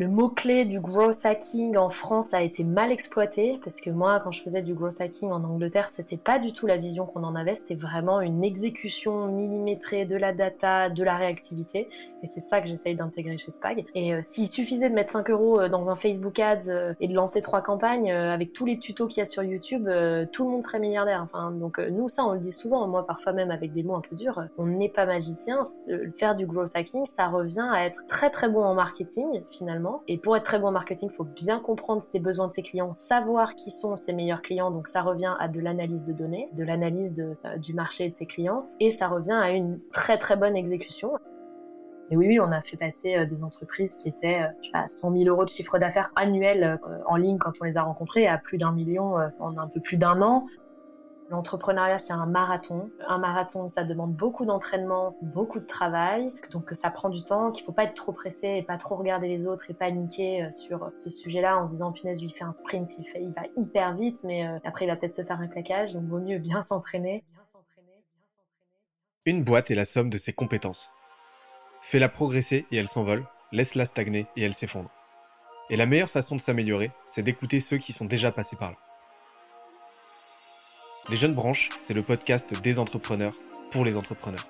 le mot-clé du growth hacking en France a été mal exploité parce que moi, quand je faisais du growth hacking en Angleterre, c'était pas du tout la vision qu'on en avait. C'était vraiment une exécution millimétrée de la data, de la réactivité. Et c'est ça que j'essaye d'intégrer chez Spag. Et euh, s'il suffisait de mettre 5 euros euh, dans un Facebook Ads euh, et de lancer trois campagnes avec tous les tutos qu'il y a sur YouTube, tout le monde serait milliardaire. Enfin, donc nous, ça, on le dit souvent. Moi, parfois même avec des mots un peu durs, on n'est pas magicien. Faire du growth hacking, ça revient à être très très bon en marketing finalement et pour être très bon en marketing, il faut bien comprendre les besoins de ses clients, savoir qui sont ses meilleurs clients. Donc ça revient à de l'analyse de données, de l'analyse euh, du marché et de ses clients. Et ça revient à une très très bonne exécution. Et oui, oui, on a fait passer euh, des entreprises qui étaient à 100 000 euros de chiffre d'affaires annuel euh, en ligne quand on les a rencontrées à plus d'un million en un peu plus d'un an. L'entrepreneuriat, c'est un marathon. Un marathon, ça demande beaucoup d'entraînement, beaucoup de travail, donc ça prend du temps, qu'il faut pas être trop pressé et pas trop regarder les autres et paniquer euh, sur ce sujet-là en se disant punaise, il fait un sprint, il va hyper vite, mais euh, après il va peut-être se faire un claquage, donc vaut mieux bien s'entraîner. Une boîte est la somme de ses compétences. Fais-la progresser et elle s'envole, laisse-la stagner et elle s'effondre. Et la meilleure façon de s'améliorer, c'est d'écouter ceux qui sont déjà passés par là. Les Jeunes Branches, c'est le podcast des entrepreneurs pour les entrepreneurs.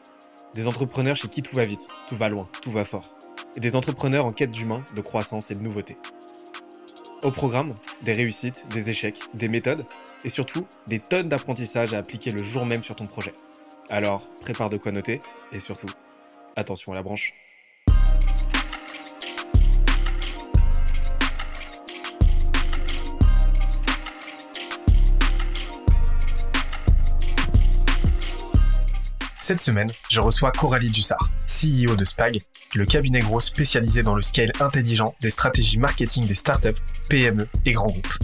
Des entrepreneurs chez qui tout va vite, tout va loin, tout va fort. Et des entrepreneurs en quête d'humain, de croissance et de nouveauté. Au programme, des réussites, des échecs, des méthodes et surtout des tonnes d'apprentissages à appliquer le jour même sur ton projet. Alors, prépare de quoi noter et surtout, attention à la branche. Cette semaine, je reçois Coralie Dussard, CEO de Spag, le cabinet gros spécialisé dans le scale intelligent des stratégies marketing des startups, PME et grands groupes.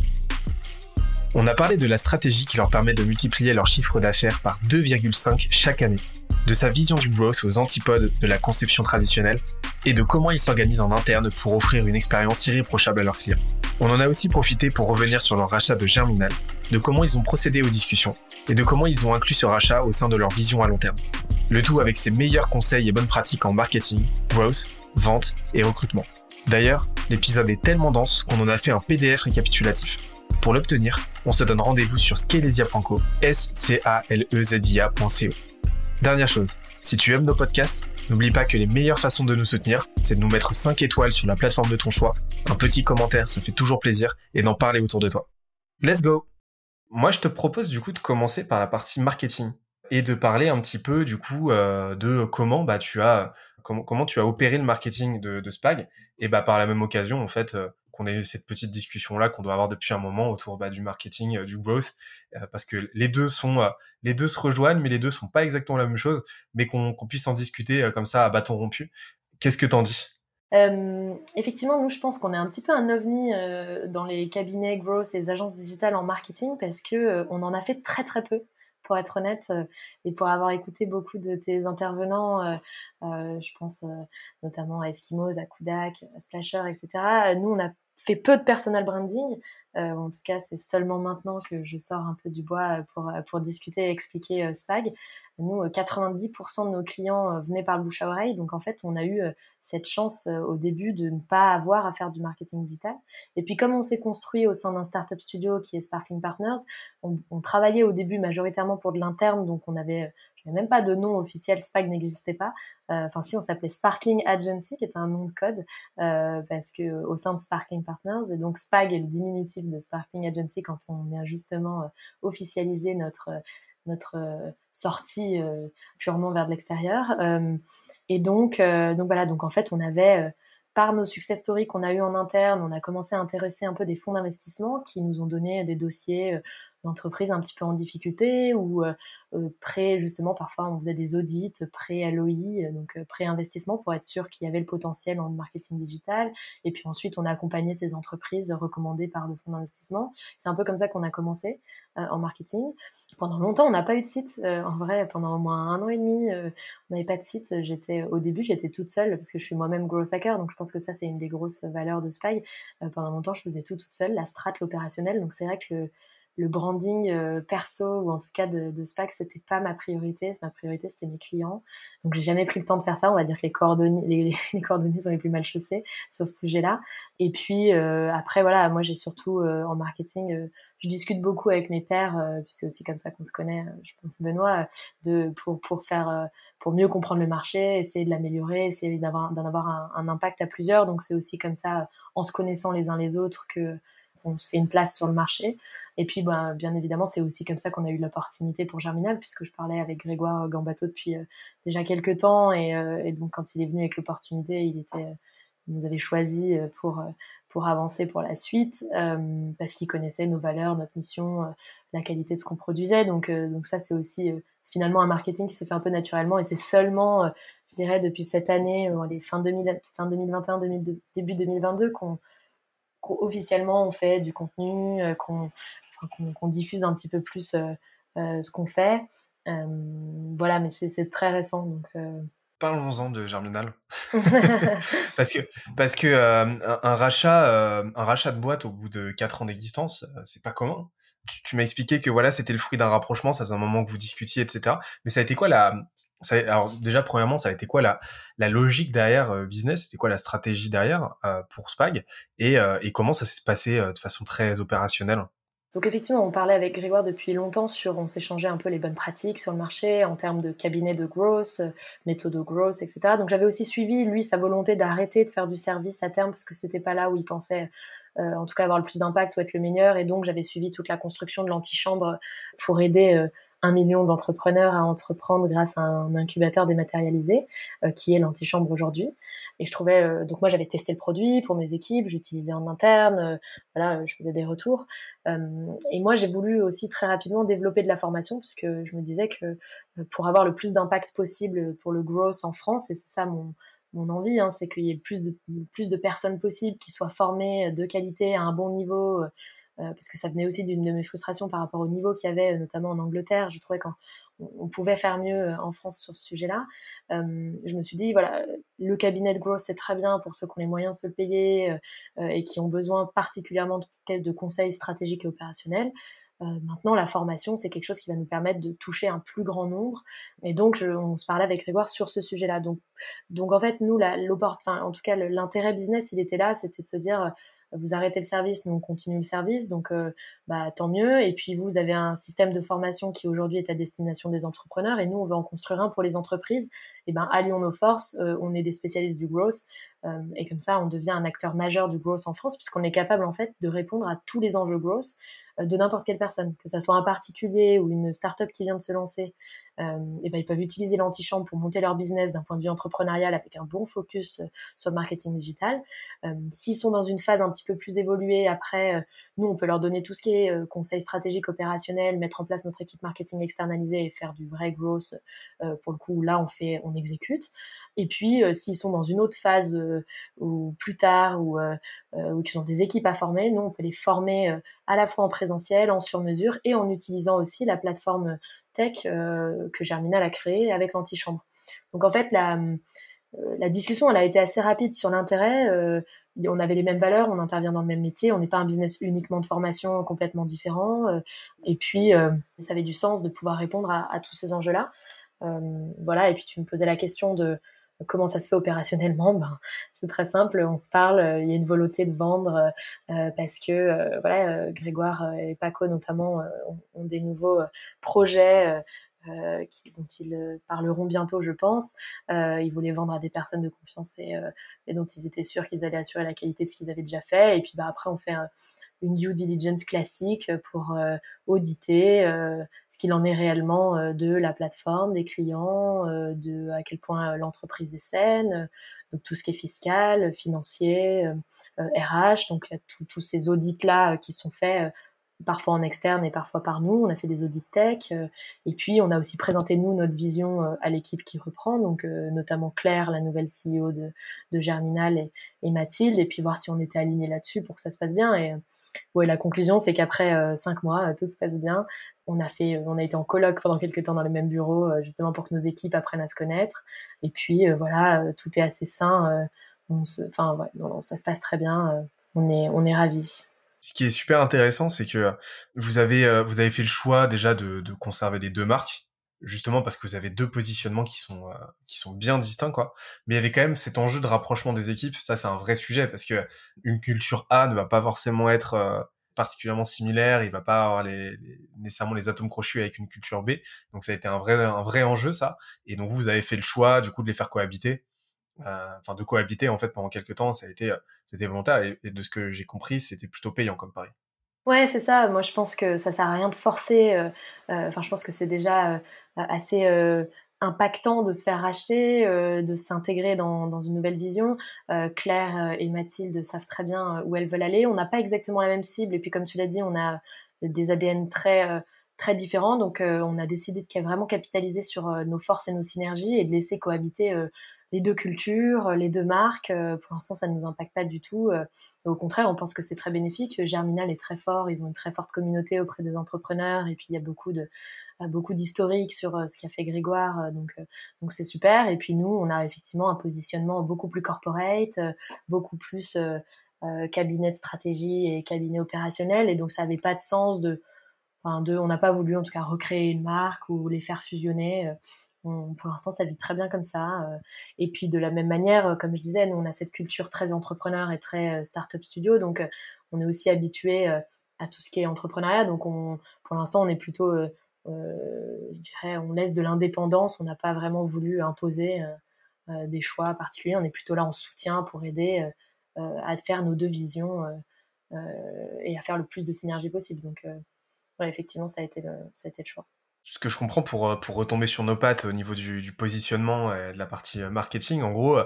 On a parlé de la stratégie qui leur permet de multiplier leur chiffre d'affaires par 2,5 chaque année, de sa vision du growth aux antipodes de la conception traditionnelle et de comment ils s'organisent en interne pour offrir une expérience irréprochable à leurs clients. On en a aussi profité pour revenir sur leur rachat de Germinal, de comment ils ont procédé aux discussions et de comment ils ont inclus ce rachat au sein de leur vision à long terme. Le tout avec ses meilleurs conseils et bonnes pratiques en marketing, growth, vente et recrutement. D'ailleurs, l'épisode est tellement dense qu'on en a fait un PDF récapitulatif. Pour l'obtenir, on se donne rendez-vous sur scalezia.co, s c a l e z i. Dernière chose, si tu aimes nos podcasts, n'oublie pas que les meilleures façons de nous soutenir, c'est de nous mettre 5 étoiles sur la plateforme de ton choix, un petit commentaire, ça fait toujours plaisir, et d'en parler autour de toi. Let's go! Moi, je te propose du coup de commencer par la partie marketing et de parler un petit peu du coup euh, de comment bah tu as comment, comment tu as opéré le marketing de, de Spag. Et bah par la même occasion en fait euh, qu'on ait eu cette petite discussion là qu'on doit avoir depuis un moment autour bah, du marketing, euh, du growth, euh, parce que les deux sont, euh, les deux se rejoignent, mais les deux sont pas exactement la même chose, mais qu'on puisse en discuter comme ça à bâton rompu. Qu'est-ce que t'en dis? Effectivement, nous, je pense qu'on est un petit peu un ovni dans les cabinets growth et les agences digitales en marketing parce que on en a fait très très peu pour être honnête, et pour avoir écouté beaucoup de tes intervenants, je pense notamment à Eskimos, à Kudak, à Splasher, etc. Nous, on a fait peu de personal branding. Euh, en tout cas, c'est seulement maintenant que je sors un peu du bois pour, pour discuter et expliquer euh, Spag. Nous, 90% euh, de nos clients venaient par le bouche à oreille. Donc, en fait, on a eu cette chance au début de ne pas avoir à faire du marketing digital. Et puis, comme on s'est construit au sein d'un startup studio qui est Sparkling Partners, on, on travaillait au début majoritairement pour de l'interne. Donc, on avait il n'y avait même pas de nom officiel, SPAG n'existait pas. Euh, enfin, si, on s'appelait Sparkling Agency, qui était un nom de code, euh, parce que au sein de Sparkling Partners, et donc SPAG est le diminutif de Sparkling Agency quand on vient justement euh, officialiser notre notre sortie purement vers l'extérieur. et donc, donc voilà, donc en fait, on avait par nos success stories qu'on a eu en interne, on a commencé à intéresser un peu des fonds d'investissement qui nous ont donné des dossiers d'entreprises un petit peu en difficulté ou euh, euh, prêt justement parfois on faisait des audits pré LOI donc euh, pré-investissement pour être sûr qu'il y avait le potentiel en marketing digital. Et puis ensuite on a accompagné ces entreprises recommandées par le fonds d'investissement. C'est un peu comme ça qu'on a commencé en marketing. Pendant longtemps on n'a pas eu de site en vrai pendant au moins un an et demi on n'avait pas de site. J'étais au début j'étais toute seule parce que je suis moi-même growth hacker donc je pense que ça c'est une des grosses valeurs de Spy. Pendant longtemps je faisais tout toute seule la strat l'opérationnel. Donc c'est vrai que le le branding euh, perso ou en tout cas de, de SPAC, c'était pas ma priorité. Ma priorité, c'était mes clients. Donc, j'ai jamais pris le temps de faire ça. On va dire que les coordonnées, les, coordonnées sont les plus mal chaussées sur ce sujet-là. Et puis euh, après, voilà, moi, j'ai surtout euh, en marketing, je discute beaucoup avec mes pairs. puis c'est aussi comme ça qu'on se connaît, je pense, Benoît, de pour pour faire pour mieux comprendre le marché, essayer de l'améliorer, essayer d'en avoir un, un, impact à plusieurs. Donc, c'est aussi comme ça, en se connaissant les uns les autres, que on se fait une place sur le marché. Et puis, ben, bien évidemment, c'est aussi comme ça qu'on a eu l'opportunité pour Germinal, puisque je parlais avec Grégoire Gambato depuis euh, déjà quelques temps. Euh, et, donc, quand il est venu avec l'opportunité, il était, il nous avait choisi euh, pour pour avancer pour la suite, parce qu'il connaissait nos valeurs, notre mission, la qualité de ce qu'on produisait. Donc, donc ça, c'est aussi finalement un marketing qui s'est fait un peu naturellement. Et c'est seulement, je dirais, depuis cette année, les fin, 2000, fin 2021, début 2022, qu'on officiellement on fait du contenu, qu'on qu'on diffuse un petit peu plus euh, euh, ce qu'on fait. Euh, voilà, mais c'est très récent. Donc, Parlons-en de Germinal. parce que, parce que un, rachat, un rachat de boîte au bout de 4 ans d'existence, c'est pas commun. Tu, m'as expliqué que voilà, c'était le fruit d'un rapprochement, ça faisait un moment que vous discutiez, etc. Mais ça a été quoi la. Alors, déjà, premièrement, ça a été quoi la, la logique derrière business? C'était quoi la stratégie derrière pour Spag? Et, et comment ça s'est passé de façon très opérationnelle? Donc effectivement, on parlait avec Grégoire depuis longtemps sur, on s'échangeait un peu les bonnes pratiques sur le marché en termes de cabinet de growth, euh, méthode de growth, etc. Donc j'avais aussi suivi lui sa volonté d'arrêter de faire du service à terme parce que c'était pas là où il pensait euh, en tout cas avoir le plus d'impact ou être le meilleur. Et donc j'avais suivi toute la construction de l'antichambre pour aider euh, un million d'entrepreneurs à entreprendre grâce à un incubateur dématérialisé euh, qui est l'antichambre aujourd'hui. Et je trouvais euh, donc moi j'avais testé le produit pour mes équipes, j'utilisais en interne, euh, voilà, je faisais des retours. et moi j'ai voulu aussi très rapidement développer de la formation parce que je me disais que pour avoir le plus d'impact possible pour le growth en France et c'est ça mon mon envie, hein, c'est qu'il y ait plus de, plus de personnes possibles qui soient formées de qualité à un bon niveau, parce que ça venait aussi d'une de mes frustrations par rapport au niveau qu'il y avait, euh, notamment en Angleterre. Je trouvais qu'on on pouvait faire mieux euh, en France sur ce sujet-là. je me suis dit, voilà, le cabinet de growth, c'est très bien pour ceux qui ont les moyens de se payer et qui ont besoin particulièrement de, de conseils stratégiques et opérationnels. maintenant, la formation, c'est quelque chose qui va nous permettre de toucher un plus grand nombre. Et donc, on se parlait avec Grégoire sur ce sujet-là. Donc, en fait, nous, en tout cas, l'intérêt business, il était là, c'était de se dire, vous arrêtez le service, nous on continue le service, donc euh, bah, tant mieux. Et puis vous, avez un système de formation qui aujourd'hui est à destination des entrepreneurs, et nous on veut en construire un pour les entreprises. Et ben allions nos forces, euh, on est des spécialistes du growth, euh, et comme ça on devient un acteur majeur du growth en France, puisqu'on est capable en fait de répondre à tous les enjeux growth de n'importe quelle personne, que ça soit un particulier ou une start-up qui vient de se lancer, euh, et ben ils peuvent utiliser l'antichambre pour monter leur business d'un point de vue entrepreneurial avec un bon focus euh, sur le marketing digital. Euh, S'ils sont dans une phase un petit peu plus évoluée, après, euh, nous, on peut leur donner tout ce qui est euh, conseil stratégique opérationnel, mettre en place notre équipe marketing externalisée et faire du vrai growth. pour le coup, là, on fait, on exécute. Et puis, s'ils sont dans une autre phase ou plus tard ou, ou qu'ils ont des équipes à former, nous, on peut les former à la fois en présentiel, en sur-mesure et en utilisant aussi la plateforme euh, que Germinal a créée avec l'antichambre. Donc en fait, la, euh, discussion, elle a été assez rapide sur l'intérêt. Euh, on avait les mêmes valeurs, on intervient dans le même métier, on n'est pas un business uniquement de formation complètement différent. et puis, ça avait du sens de pouvoir répondre à tous ces enjeux-là. voilà, et puis tu me posais la question de Comment ça se fait opérationnellement ben, C'est très simple, on se parle, euh, il y a une volonté de vendre euh, parce que euh, voilà, Grégoire et Paco notamment ont, des nouveaux projets qui, dont ils parleront bientôt, je pense. ils voulaient vendre à des personnes de confiance et, et dont ils étaient sûrs qu'ils allaient assurer la qualité de ce qu'ils avaient déjà fait. Et puis bah, après, on fait une due diligence classique pour euh, auditer euh, ce qu'il en est réellement euh, de la plateforme, des clients, de à quel point l'entreprise est saine, donc tout ce qui est fiscal, financier, RH, donc tous ces audits là qui sont faits parfois en externe et parfois par nous. On a fait des audits tech et puis on a aussi présenté nous notre vision à l'équipe qui reprend, donc notamment Claire, la nouvelle CEO de, de Germinal et, et, Mathilde, et puis voir si on était aligné là-dessus pour que ça se passe bien. Et ouais, la conclusion, c'est qu'après euh, cinq mois, euh, tout se passe bien. On a fait, euh, on a été en colloque pendant quelques temps dans le même bureau, justement pour que nos équipes apprennent à se connaître. Et puis voilà, tout est assez sain. on se, enfin, ouais, ça se passe très bien. on est, on est ravis. Ce qui est super intéressant, c'est que vous avez avez fait le choix déjà de, conserver les deux marques, justement parce que vous avez deux positionnements qui sont sont bien distincts. Mais il y avait quand même cet enjeu de rapprochement des équipes. Ça, c'est un vrai sujet parce que une culture A ne va pas forcément être particulièrement similaire, il va pas avoir les, nécessairement les atomes crochus avec une culture B. Donc ça a été un vrai un vrai enjeu ça. Et donc vous avez fait le choix du coup de les faire cohabiter, euh, enfin de cohabiter en fait pendant quelques temps. Ça euh, c'était volontaire et, de ce que j'ai compris, c'était plutôt payant comme pari. Ouais, c'est ça. Moi, je pense que ça sert à rien de forcer. Euh, je pense que c'est déjà assez impactant de se faire racheter, de s'intégrer dans, dans, une nouvelle vision. Claire et Mathilde savent très bien où elles veulent aller. On n'a pas exactement la même cible et puis comme tu l'as dit, on a des ADN très très différents. Donc on a décidé de vraiment capitaliser sur nos forces et nos synergies et de laisser cohabiter les deux cultures, les deux marques. pour l'instant, ça ne nous impacte pas du tout. au contraire, on pense que c'est très bénéfique. Germinal est très fort, ils ont une très forte communauté auprès des entrepreneurs et puis il y a beaucoup de beaucoup d'historique sur euh, ce qu'a fait Grégoire, euh, donc euh, donc c'est super. Et puis nous, on a effectivement un positionnement beaucoup plus corporate, beaucoup plus cabinet de stratégie et cabinet opérationnel, et donc ça n'avait pas de sens de Enfin, de, on n'a pas voulu en tout cas recréer une marque ou les faire fusionner. Pour l'instant, ça vit très bien comme ça. Et puis de la même manière, comme je disais, nous on a cette culture très entrepreneur et très start-up studio, donc on est aussi habitué à tout ce qui est entrepreneuriat. Donc on, pour l'instant, on est plutôt euh, je dirais, on laisse de l'indépendance. On n'a pas vraiment voulu imposer euh, euh, des choix particuliers. On est plutôt là en soutien pour aider à faire nos deux visions et à faire le plus de synergie possible. Donc, effectivement, ça a, été ça a été le choix ce que je comprends pour, pour retomber sur nos pattes au niveau du, du positionnement et de la partie marketing, en gros,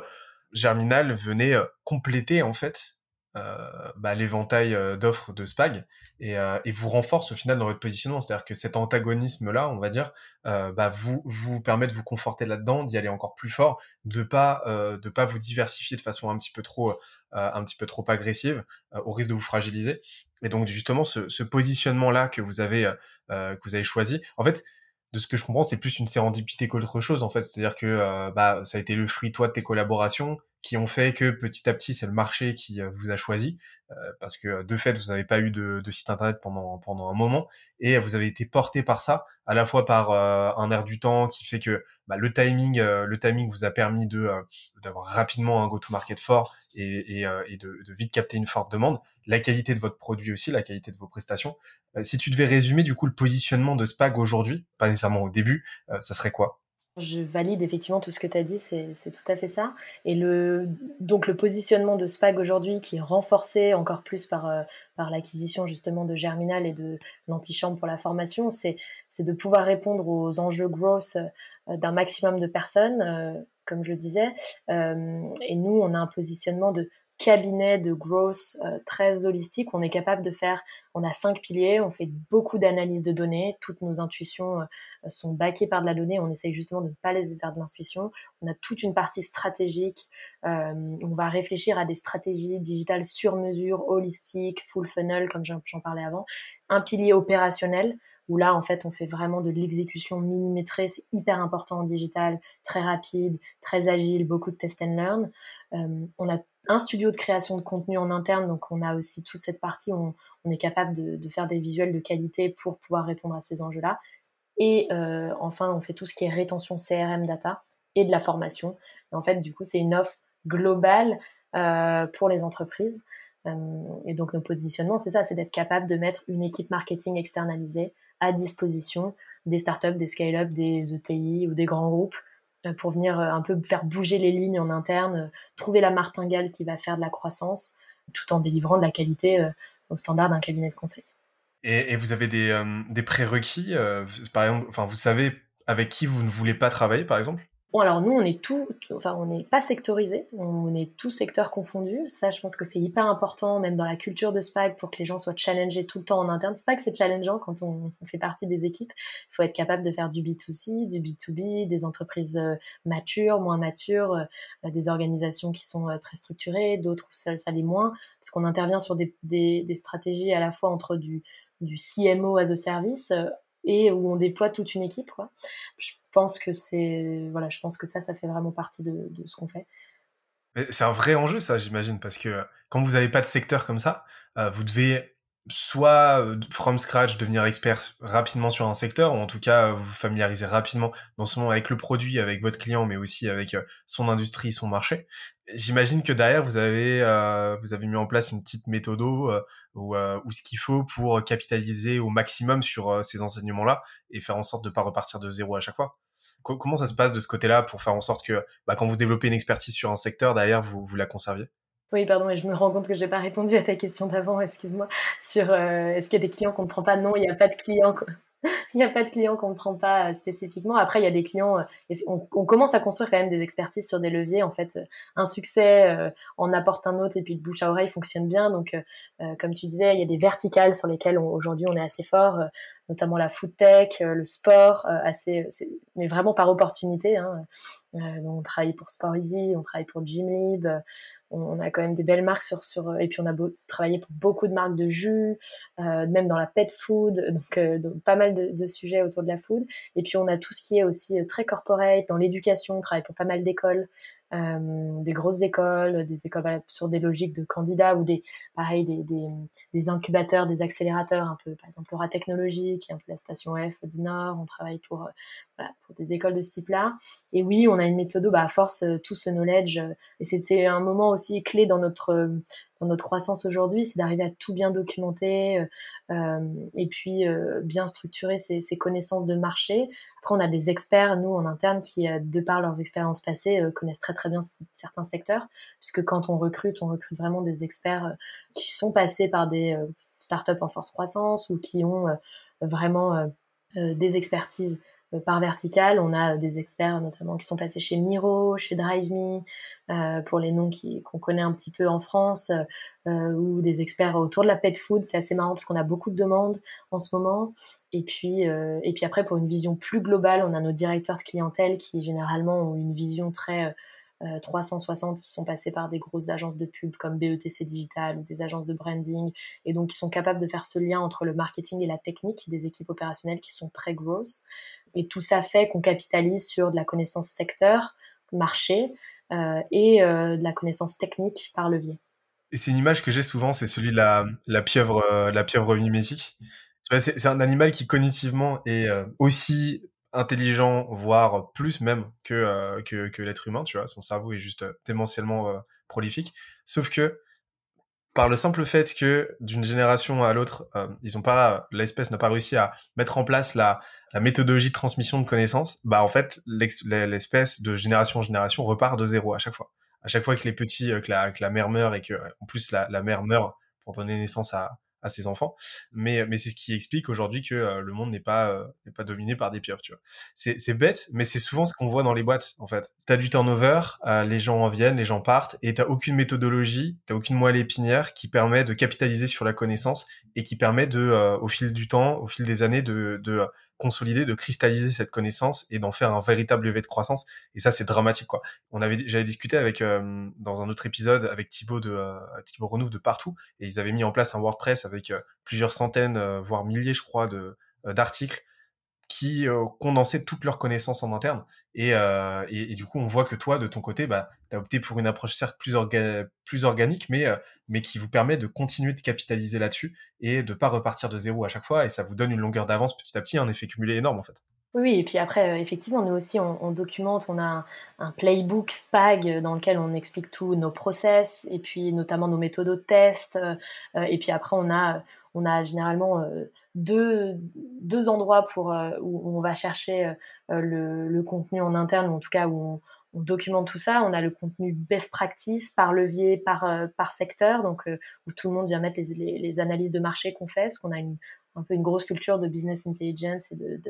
Germinal venait compléter en fait euh, bah, l'éventail euh, d'offres de Spag et, euh, et, vous renforce au final dans votre positionnement. C'est-à-dire que cet antagonisme-là, on va dire, bah, vous vous permet de vous conforter là-dedans, d'y aller encore plus fort, de pas de pas vous diversifier de façon un petit peu trop un petit peu trop agressive, au risque de vous fragiliser. Et donc justement, ce, ce positionnement-là que vous avez que vous avez choisi, en fait, de ce que je comprends, c'est plus une sérendipité qu'autre chose en fait. C'est-à-dire que bah ça a été le fruit toi de tes collaborations, qui ont fait que petit à petit c'est le marché qui euh, vous a choisi euh, parce que de fait vous n'avez pas eu de, de, site internet pendant pendant un moment et vous avez été porté par ça à la fois par euh, un air du temps qui fait que bah, le timing le timing vous a permis de d'avoir rapidement un go to market fort et, et, et de, de, vite capter une forte demande. La qualité de votre produit aussi la qualité de vos prestations. Si tu devais résumer du coup le positionnement de Spag aujourd'hui pas nécessairement au début ça serait quoi? Je valide effectivement tout ce que tu as dit, c'est tout à fait ça. Et donc le positionnement de Spag aujourd'hui, qui est renforcé encore plus par, euh, l'acquisition justement de Germinal et de l'antichambre pour la formation, c'est de pouvoir répondre aux enjeux growth euh, d'un maximum de personnes, euh, comme je le disais. et nous, on a un positionnement de cabinet de growth euh, très holistique. On est capable de faire, on a cinq piliers, on fait beaucoup d'analyses de données, toutes nos intuitions euh, sont baquées par de la donnée, on essaye justement de ne pas les faire de l'intuition. On a toute une partie stratégique, euh, on va réfléchir à des stratégies digitales sur mesure, holistiques, full funnel, comme j'en parlais avant. Un pilier opérationnel, où là, en fait, on fait vraiment de l'exécution millimétrée. C'est hyper important en digital, très rapide, très agile, beaucoup de test and learn. Euh, on a un studio de création de contenu en interne, donc on a aussi toute cette partie où on, est capable de, faire des visuels de qualité pour pouvoir répondre à ces enjeux-là. Et euh, enfin, on fait tout ce qui est rétention CRM data et de la formation. en fait, du coup, c'est une offre globale euh, pour les entreprises. et donc, nos positionnements, c'est ça, c'est d'être capable de mettre une équipe marketing externalisée à disposition des startups, des scale-up, des ETI ou des grands groupes euh, pour venir euh, un peu faire bouger les lignes en interne, euh, trouver la martingale qui va faire de la croissance, tout en délivrant de la qualité au standard d'un cabinet de conseil. Et, vous avez des, prérequis, par exemple, vous savez avec qui vous ne voulez pas travailler, par exemple? Bon, alors nous, on est tout, enfin, on n'est pas sectorisé, on est tout secteur confondu. Ça, je pense que c'est hyper important, même dans la culture de SPAG, pour que les gens soient challengés tout le temps en interne. SPAG, c'est challengeant quand on, fait partie des équipes. Il faut être capable de faire du B2C, du B2B, des entreprises euh, matures, moins matures, euh, des organisations qui sont euh, très structurées, d'autres où ça, ça l'est moins, parce qu'on intervient sur des, des, des, stratégies à la fois entre du, du CMO as a service et où on déploie toute une équipe. Quoi. Pense que c'est voilà, je pense que ça, ça fait vraiment partie de, ce qu'on fait. C'est un vrai enjeu, ça, j'imagine, parce que quand vous n'avez pas de secteur comme ça, euh, vous devez soit from scratch devenir expert rapidement sur un secteur ou en tout cas vous familiariser rapidement non seulement avec le produit avec votre client mais aussi avec son industrie son marché. J'imagine que derrière vous avez vous avez mis en place une petite méthode ou, ou ce qu'il faut pour capitaliser au maximum sur ces enseignements là et faire en sorte de pas repartir de zéro à chaque fois. Comment ça se passe de ce côté-là pour faire en sorte que bah, quand vous développez une expertise sur un secteur derrière vous, vous la conserviez? Oui, pardon, mais je me rends compte que j'ai pas répondu à ta question d'avant, excuse-moi, sur euh, est-ce qu'il y a des clients qu'on ne prend pas? Non, il n'y a pas de clients. il n'y a pas de clients qu'on ne prend pas euh, spécifiquement. Après, il y a des clients. Euh, on, commence à construire quand même des expertises sur des leviers. En fait, un succès en apporte un autre et puis le bouche à oreille fonctionne bien. Donc, comme tu disais, il y a des verticales sur lesquelles aujourd'hui on est assez fort, notamment la food tech, le sport, assez, mais vraiment par opportunité. Hein. on travaille pour Sport Easy, on travaille pour Gymlib on, a quand même des belles marques sur sur et puis on a travaillé pour beaucoup de marques de jus euh, même dans la pet food donc, euh, pas mal de, de, sujets autour de la food. Et puis on a tout ce qui est aussi euh, très corporate dans l'éducation on travaille pour pas mal d'écoles euh, des grosses écoles, des écoles sur des logiques de candidats ou des, pareil, des, des, des, incubateurs, des accélérateurs, un peu, par exemple, Aura Technologique, un peu la station F du Nord. On travaille pour, euh, voilà, pour des écoles de ce type-là. Et oui, on a une méthode, bah, à force, euh, tout ce knowledge, et c'est un moment aussi clé dans notre, notre croissance aujourd'hui, c'est d'arriver à tout bien documenter euh, euh, et puis euh, bien structurer ses, connaissances de marché. Après, on a des experts, nous, en interne, qui, de par leurs expériences passées, connaissent très très bien certains secteurs, puisque quand on recrute, on recrute vraiment des experts qui sont passés par des startups en forte croissance ou qui ont vraiment des expertises par vertical. On a des experts notamment qui sont passés chez Miro, chez DriveMe, euh, pour les noms qu'on connaît un petit peu en France, euh, ou des experts autour de la pet food. C'est assez marrant parce qu'on a beaucoup de demandes en ce moment. Et puis, euh, et puis après, pour une vision plus globale, on a nos directeurs de clientèle qui généralement ont une vision très 360 euh, qui sont passés par des grosses agences de pub comme BETC Digital ou des agences de branding et donc qui sont capables de faire ce lien entre le marketing et la technique des équipes opérationnelles qui sont très grosses. Et tout ça fait qu'on capitalise sur de la connaissance secteur, marché euh, et euh, de la connaissance technique par levier. Et c'est une image que j'ai souvent, c'est celui de la, pieuvre, euh, pieuvre mimétique. C'est un animal qui cognitivement est aussi intelligent, voire plus même que, euh, que, que l'être humain, tu vois. Son cerveau est juste euh, démentiellement euh, prolifique. Sauf que, par le simple fait que d'une génération à l'autre, ils pas, l'espèce n'a pas réussi à mettre en place la, la méthodologie de transmission de connaissances, bah en fait, l'espèce de génération en génération repart de zéro à chaque fois. À chaque fois que les petits, que la, que la mère meurt et que, en plus, la, la mère meurt pour donner naissance à, à ses enfants. Mais, mais c'est ce qui explique aujourd'hui que euh, le monde n'est pas, euh, n'est pas dominé par des pieuvres, tu vois. C'est, bête, mais c'est souvent ce qu'on voit dans les boîtes, en fait. T'as du turnover, euh, les gens en viennent, les gens partent, et t'as aucune méthodologie, t'as aucune moelle épinière qui permet de capitaliser sur la connaissance et qui permet de, au fil du temps, au fil des années, de, de consolider, de cristalliser cette connaissance et d'en faire un véritable levier de croissance. Et ça, c'est dramatique, quoi. On avait, j'avais discuté avec euh, dans un autre épisode avec Thibaut de euh, Thibaut Renouf de partout, et ils avaient mis en place un WordPress avec euh, plusieurs centaines, voire milliers, je crois, de d'articles qui condensaient toutes leurs connaissances en interne. Et, et, du coup, on voit que toi, de ton côté, bah, tu opté pour une approche certes plus, plus organique, mais, mais qui vous permet de continuer de capitaliser là-dessus et de pas repartir de zéro à chaque fois. Et ça vous donne une longueur d'avance petit à petit, un effet cumulé énorme en fait. Oui, et puis après, effectivement, nous aussi, on, documente, on a un, playbook SPAG dans lequel on explique tous nos process, et puis notamment nos méthodes de test. et puis après, on a, on a généralement deux, deux endroits pour, où on va chercher le, le, contenu en interne, ou en tout cas où on, on documente tout ça. On a le contenu best practice par levier, par, euh, par secteur, donc euh, où tout le monde vient mettre les, les, analyses de marché qu'on fait, parce qu'on a une, un peu une grosse culture de business intelligence et de,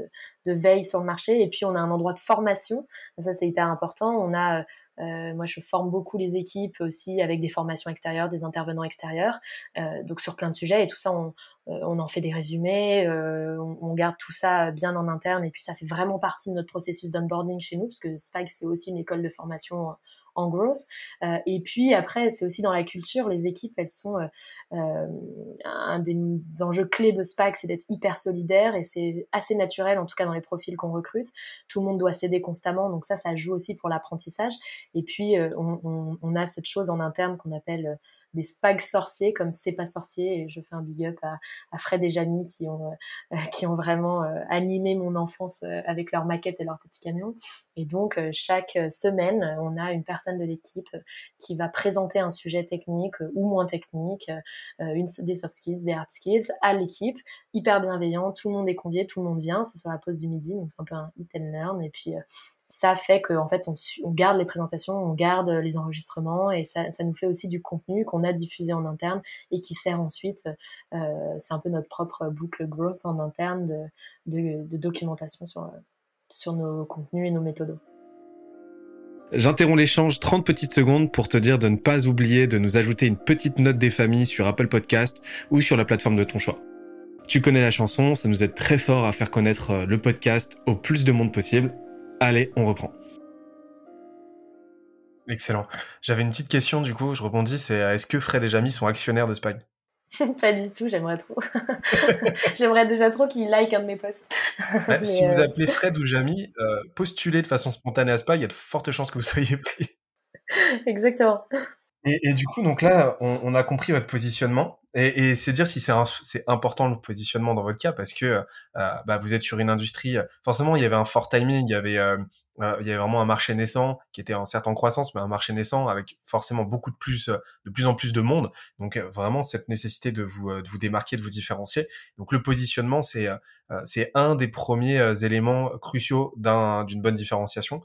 de, veille sur le marché. Et puis on a un endroit de formation, ça c'est hyper important. On a euh, moi, je forme beaucoup les équipes aussi avec des formations extérieures, des intervenants extérieurs, euh, donc sur plein de sujets. Et tout ça, on, euh, on en fait des résumés, on, on, garde tout ça bien en interne. Et puis, ça fait vraiment partie de notre processus d'onboarding chez nous, parce que SPAG, c'est aussi une école de formation en. Euh, et puis après, c'est aussi dans la culture, les équipes, elles sont euh, euh, un des enjeux clés de SPAC, c'est d'être hyper solidaire et c'est assez naturel, en tout cas dans les profils qu'on recrute. Tout le monde doit s'aider constamment, donc ça, ça joue aussi pour l'apprentissage. Et puis on, a cette chose en interne qu'on appelle des spags sorciers comme C'est pas sorcier. Et je fais un big up à, à Fred et Jamie qui ont, qui ont vraiment animé mon enfance avec leurs maquettes et leurs petits camions. Et donc, chaque semaine, on a une personne de l'équipe qui va présenter un sujet technique ou moins technique, une, des soft skills, des hard skills à l'équipe, hyper bienveillant, tout le monde est convié, tout le monde vient, c'est sur la pause du midi, donc c'est un peu un hit and learn. Et puis, ça fait qu'en fait, on, garde les présentations, on garde les enregistrements et ça, nous fait aussi du contenu qu'on a diffusé en interne et qui sert ensuite, euh, c'est un peu notre propre boucle grosse en interne de, de, documentation sur, sur nos contenus et nos méthodes. J'interromps l'échange 30 petites secondes pour te dire de ne pas oublier de nous ajouter une petite note des familles sur Apple Podcast ou sur la plateforme de ton choix. Tu connais la chanson, ça nous aide très fort à faire connaître euh, le podcast au plus de monde possible. Allez, on reprend. Excellent. J'avais une petite question du coup, je rebondis, c'est est-ce que Fred et Jamie sont actionnaires de Spag Pas du tout, j'aimerais trop. j'aimerais déjà trop qu'ils like un de mes posts. si vous euh, appelez Fred ou Jamie, euh, postulez de façon spontanée à Spag, il y a de fortes chances que vous soyez pris. Exactement. Et, du coup, donc là, on, a compris votre positionnement. Et, c'est dire si c'est important le positionnement dans votre cas, parce que euh, bah, vous êtes sur une industrie. Forcément, il y avait un fort timing, il y avait euh, euh, vraiment un marché naissant qui était en certes en croissance, mais un marché naissant avec forcément beaucoup de plus, de plus en plus de monde. Donc vraiment cette nécessité de vous, de vous démarquer, de vous différencier. Donc le positionnement, c'est c'est un des premiers éléments cruciaux d'une bonne différenciation.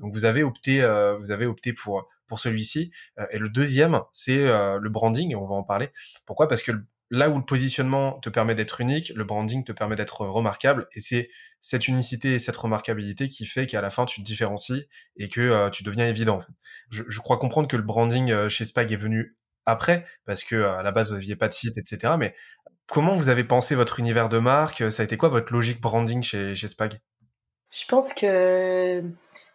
donc vous avez opté, vous avez opté pour pour celui-ci. Euh, et le deuxième, c'est euh, le branding, on va en parler. Pourquoi? Parce que là où le positionnement te permet d'être unique, le branding te permet d'être remarquable, et c'est cette unicité et cette remarquabilité qui fait qu'à la fin tu te différencies et que euh, tu deviens évident. Je, crois comprendre que le branding chez Spag est venu après, parce que à la base vous n'aviez pas de site, etc. Mais comment vous avez pensé votre univers de marque? Ça a été quoi votre logique branding chez, chez Spag? Je pense que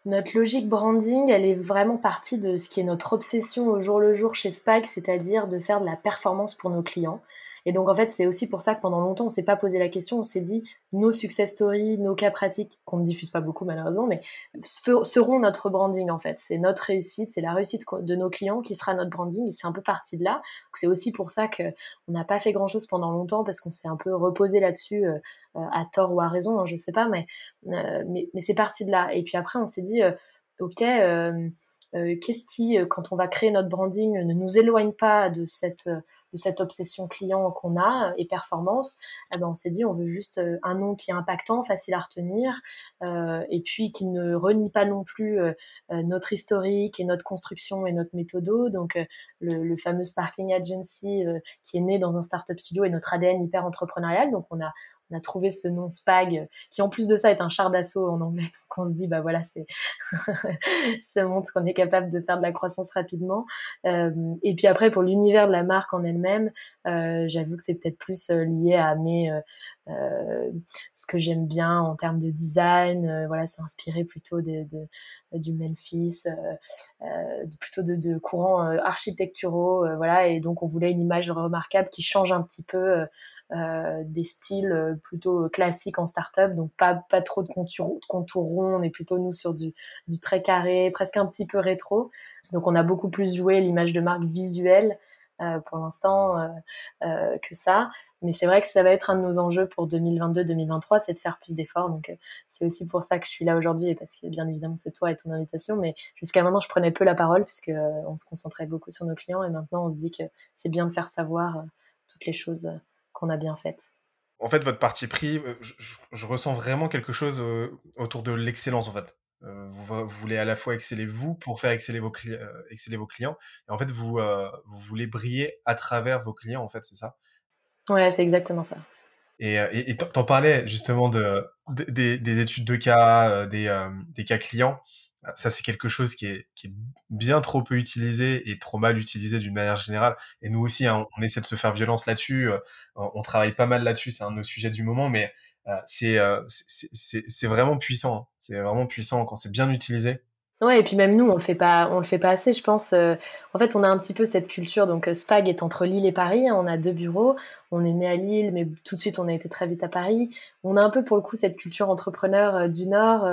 notre logique branding, elle est vraiment partie de ce qui est notre obsession au jour le jour chez Spike, c'est-à-dire de faire de la performance pour nos clients. Et donc en fait, c'est aussi pour ça que pendant longtemps, on s'est pas posé la question, on s'est dit nos success stories, nos cas pratiques qu'on ne diffuse pas beaucoup malheureusement, mais seront notre branding en fait. C'est notre réussite, c'est la réussite de nos clients qui sera notre branding. Et c'est un peu parti de là. C'est aussi pour ça que on n'a pas fait grand chose pendant longtemps parce qu'on s'est un peu reposé là-dessus euh, euh, à tort ou à raison, hein, je sais pas, euh, mais, mais c'est parti de là. Et puis après, on s'est dit ok. qu'est-ce qui, quand on va créer notre branding, ne nous éloigne pas de cette de cette obsession client qu'on a et performance, eh ben on s'est dit on veut juste euh, un nom qui est impactant, facile à retenir, euh, et puis qui ne renie pas non plus euh, notre historique et notre construction et notre méthodo. Donc le, le, fameux Sparkling Agency qui est né dans un startup studio et notre ADN hyper entrepreneurial. Donc on a on a trouvé ce nom Spag, qui en plus de ça est un char d'assaut en anglais. Donc on se dit, bah voilà, c'est ça montre qu'on est capable de faire de la croissance rapidement. Euh, et puis après, pour l'univers de la marque en elle-même, euh, j'avoue que c'est peut-être plus euh, lié à mes euh, ce que j'aime bien en termes de design. voilà, c'est inspiré plutôt de, de du Memphis, plutôt de, de courants architecturaux. voilà, et donc on voulait une image remarquable qui change un petit peu euh, des styles euh, plutôt classiques en start-up, donc pas, pas trop de contours, contours ronds, on est plutôt nous sur du, du très carré, presque un petit peu rétro. Donc on a beaucoup plus joué l'image de marque visuelle euh, pour l'instant euh, euh, que ça. Mais c'est vrai que ça va être un de nos enjeux pour 2022-2023, c'est de faire plus d'efforts. Donc c'est aussi pour ça que je suis là aujourd'hui et parce que bien évidemment c'est toi et ton invitation. Mais jusqu'à maintenant je prenais peu la parole puisque on se concentrait beaucoup sur nos clients et maintenant on se dit que c'est bien de faire savoir toutes les choses qu'on a bien faite. En fait, votre parti pris, euh, je, ressens vraiment quelque chose euh, autour de l'excellence, en fait. Euh, vous, voulez à la fois exceller vous pour faire exceller vos, exceller vos clients. Et en fait, vous, vous voulez briller à travers vos clients, en fait, c'est ça? Ouais, c'est exactement ça. Et t'en parlais justement de, des études de cas, des, des cas clients. Ça, c'est quelque chose qui est, qui est, bien trop peu utilisé et trop mal utilisé d'une manière générale. Et nous aussi, hein, on essaie de se faire violence là-dessus. Euh, on travaille pas mal là-dessus. C'est un de nos sujets du moment, mais euh, euh c'est vraiment puissant. Hein. C'est vraiment puissant quand c'est bien utilisé. Ouais, et puis même nous, on fait pas, on le fait pas assez, je pense. Euh, en fait, on a un petit peu cette culture. Donc, Spag est entre Lille et Paris. Hein, on a deux bureaux. On est né à Lille, mais tout de suite on a été très vite à Paris. On a un peu pour le coup cette culture entrepreneur du Nord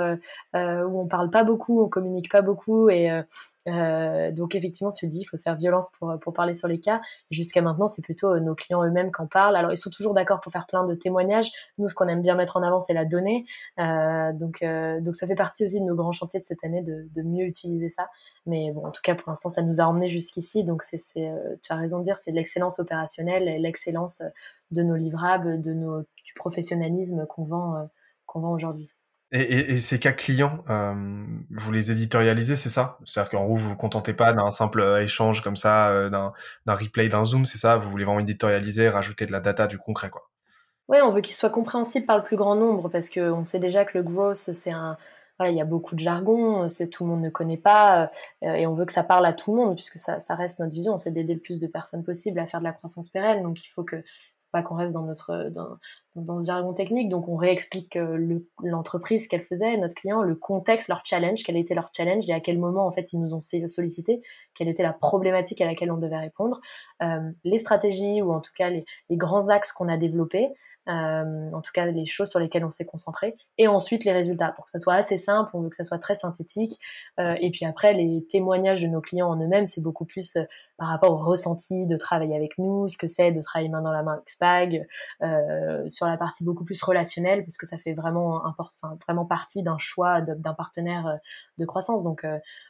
où on parle pas beaucoup, on communique pas beaucoup et euh, donc effectivement, tu le dis, il faut se faire violence pour, pour parler sur les cas. Jusqu'à maintenant, c'est plutôt euh, nos clients eux-mêmes qui en parlent. Alors ils sont toujours d'accord pour faire plein de témoignages. Nous, ce qu'on aime bien mettre en avant, c'est la donnée. Euh, donc, euh, donc ça fait partie aussi de nos grands chantiers de cette année de, de mieux utiliser ça. Mais bon, en tout cas, pour l'instant, ça nous a emmenés jusqu'ici. Donc c'est, euh, tu as raison de dire, c'est l'excellence opérationnelle et l'excellence de nos livrables, de nos, du professionnalisme qu'on vend, qu'on vend aujourd'hui. Et, et, et, ces cas clients, euh, vous les éditorialisez, c'est ça? C'est-à-dire qu'en gros, vous vous contentez pas d'un simple euh, échange comme ça, euh, d'un, d'un replay, d'un zoom, c'est ça? Vous voulez vraiment éditorialiser, rajouter de la data, du concret, quoi. Ouais, on veut qu'il soit compréhensible par le plus grand nombre parce qu'on sait déjà que le growth, c'est un, voilà, il y a beaucoup de jargon, c'est tout le monde ne connaît pas, euh, et on veut que ça parle à tout le monde puisque ça, ça reste notre vision, c'est d'aider le plus de personnes possible à faire de la croissance pérenne. Donc il faut que pas qu'on reste dans notre dans, dans, ce jargon technique. Donc on réexplique euh, l'entreprise qu'elle faisait, notre client, le contexte, leur challenge, quel était leur challenge et à quel moment en fait ils nous ont sollicité, quelle était la problématique à laquelle on devait répondre, euh, les stratégies ou en tout cas les, les grands axes qu'on a développés. Euh, en tout cas les choses sur lesquelles on s'est concentré, et ensuite les résultats. Pour que ça soit assez simple, on veut que ça soit très synthétique, euh, et puis après les témoignages de nos clients en eux-mêmes, c'est beaucoup plus euh, par rapport au ressenti de travailler avec nous, ce que c'est de travailler main dans la main avec Spag, euh, sur la partie beaucoup plus relationnelle, parce que ça fait vraiment enfin, vraiment partie d'un choix d'un partenaire de croissance. Donc